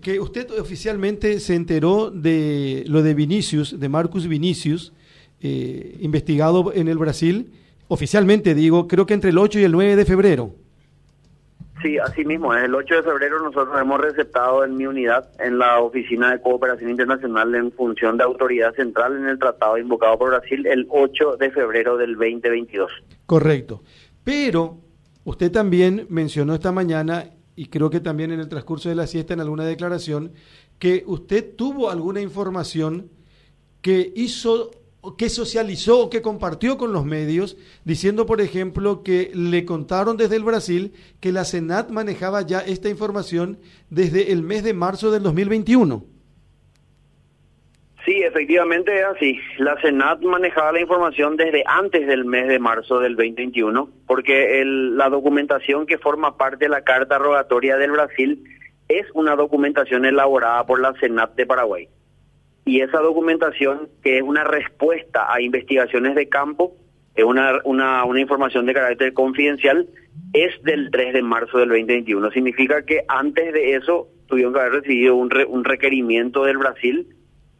que usted oficialmente se enteró de lo de Vinicius, de Marcus Vinicius, eh, investigado en el Brasil, oficialmente digo, creo que entre el 8 y el 9 de febrero. Sí, así mismo. El 8 de febrero nosotros hemos receptado en mi unidad en la Oficina de Cooperación Internacional en función de autoridad central en el tratado invocado por Brasil el 8 de febrero del 2022. Correcto. Pero usted también mencionó esta mañana, y creo que también en el transcurso de la siesta en alguna declaración, que usted tuvo alguna información que hizo que socializó o que compartió con los medios, diciendo, por ejemplo, que le contaron desde el Brasil que la Senat manejaba ya esta información desde el mes de marzo del 2021. Sí, efectivamente es así. La Senat manejaba la información desde antes del mes de marzo del 2021, porque la documentación que forma parte de la Carta Rogatoria del Brasil es una documentación elaborada por la Senat de Paraguay y esa documentación, que es una respuesta a investigaciones de campo, es una, una, información de carácter confidencial, es del 3 de marzo del 2021. Significa que antes de eso tuvieron que haber recibido un, un requerimiento del Brasil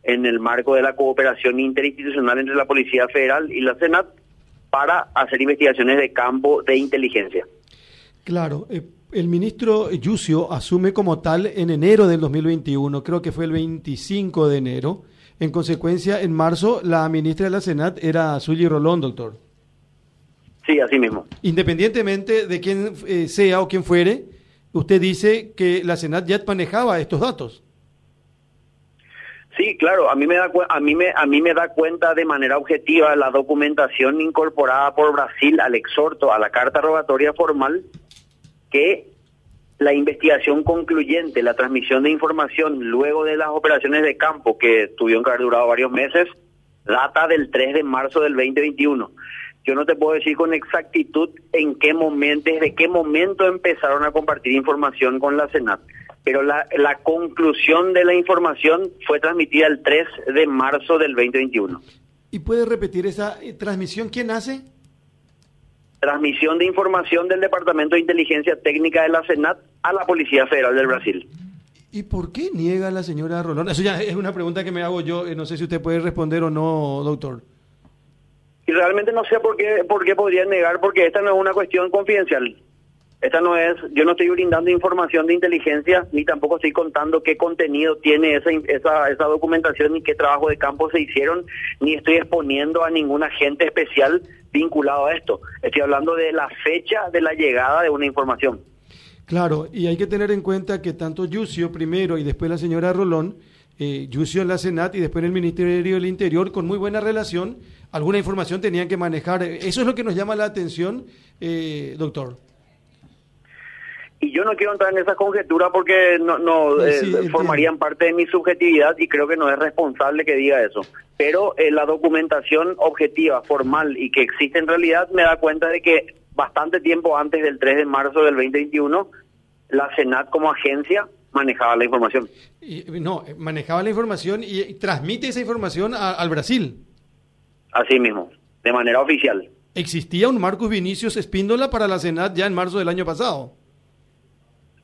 en el marco de la cooperación interinstitucional entre la Policía Federal y la Senat para hacer investigaciones de campo de inteligencia. Claro, eh, el ministro Yucio asume como tal en enero del 2021, creo que fue el 25 de enero. En consecuencia, en marzo, la ministra de la Senat era Suyi Rolón, doctor. Sí, así mismo. Independientemente de quién eh, sea o quién fuere, usted dice que la Senat ya manejaba estos datos. Sí, claro, a mí me da a mí me a mí me da cuenta de manera objetiva la documentación incorporada por Brasil al exhorto a la carta rogatoria formal que la investigación concluyente, la transmisión de información luego de las operaciones de campo que tuvieron que haber durado varios meses, data del 3 de marzo del 2021. Yo no te puedo decir con exactitud en qué momento, desde qué momento empezaron a compartir información con la Senat, pero la, la conclusión de la información fue transmitida el 3 de marzo del 2021. ¿Y puede repetir esa eh, transmisión? ¿Quién hace? transmisión de información del Departamento de Inteligencia Técnica de la Senat a la Policía Federal del Brasil. ¿Y por qué niega la señora Rolón? Eso ya es una pregunta que me hago yo, eh, no sé si usted puede responder o no, doctor. Y realmente no sé por qué, por qué podría negar, porque esta no es una cuestión confidencial. Esta no es, yo no estoy brindando información de inteligencia, ni tampoco estoy contando qué contenido tiene esa, esa, esa documentación, ni qué trabajo de campo se hicieron, ni estoy exponiendo a ningún agente especial vinculado a esto. Estoy hablando de la fecha de la llegada de una información. Claro, y hay que tener en cuenta que tanto Yucio primero y después la señora Rolón, eh, Yucio en la Senat y después en el Ministerio del Interior, con muy buena relación, alguna información tenían que manejar. Eso es lo que nos llama la atención, eh, doctor. Y yo no quiero entrar en esa conjetura porque no, no eh, formarían parte de mi subjetividad y creo que no es responsable que diga eso. Pero eh, la documentación objetiva, formal y que existe en realidad me da cuenta de que bastante tiempo antes del 3 de marzo del 2021, la Senat como agencia manejaba la información. Y, no, manejaba la información y, transmite esa información al Brasil. Así mismo, de manera oficial. ¿Existía un Marcus Vinicius Espíndola para la Senat ya en marzo del año pasado?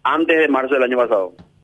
Antes de marzo del año pasado.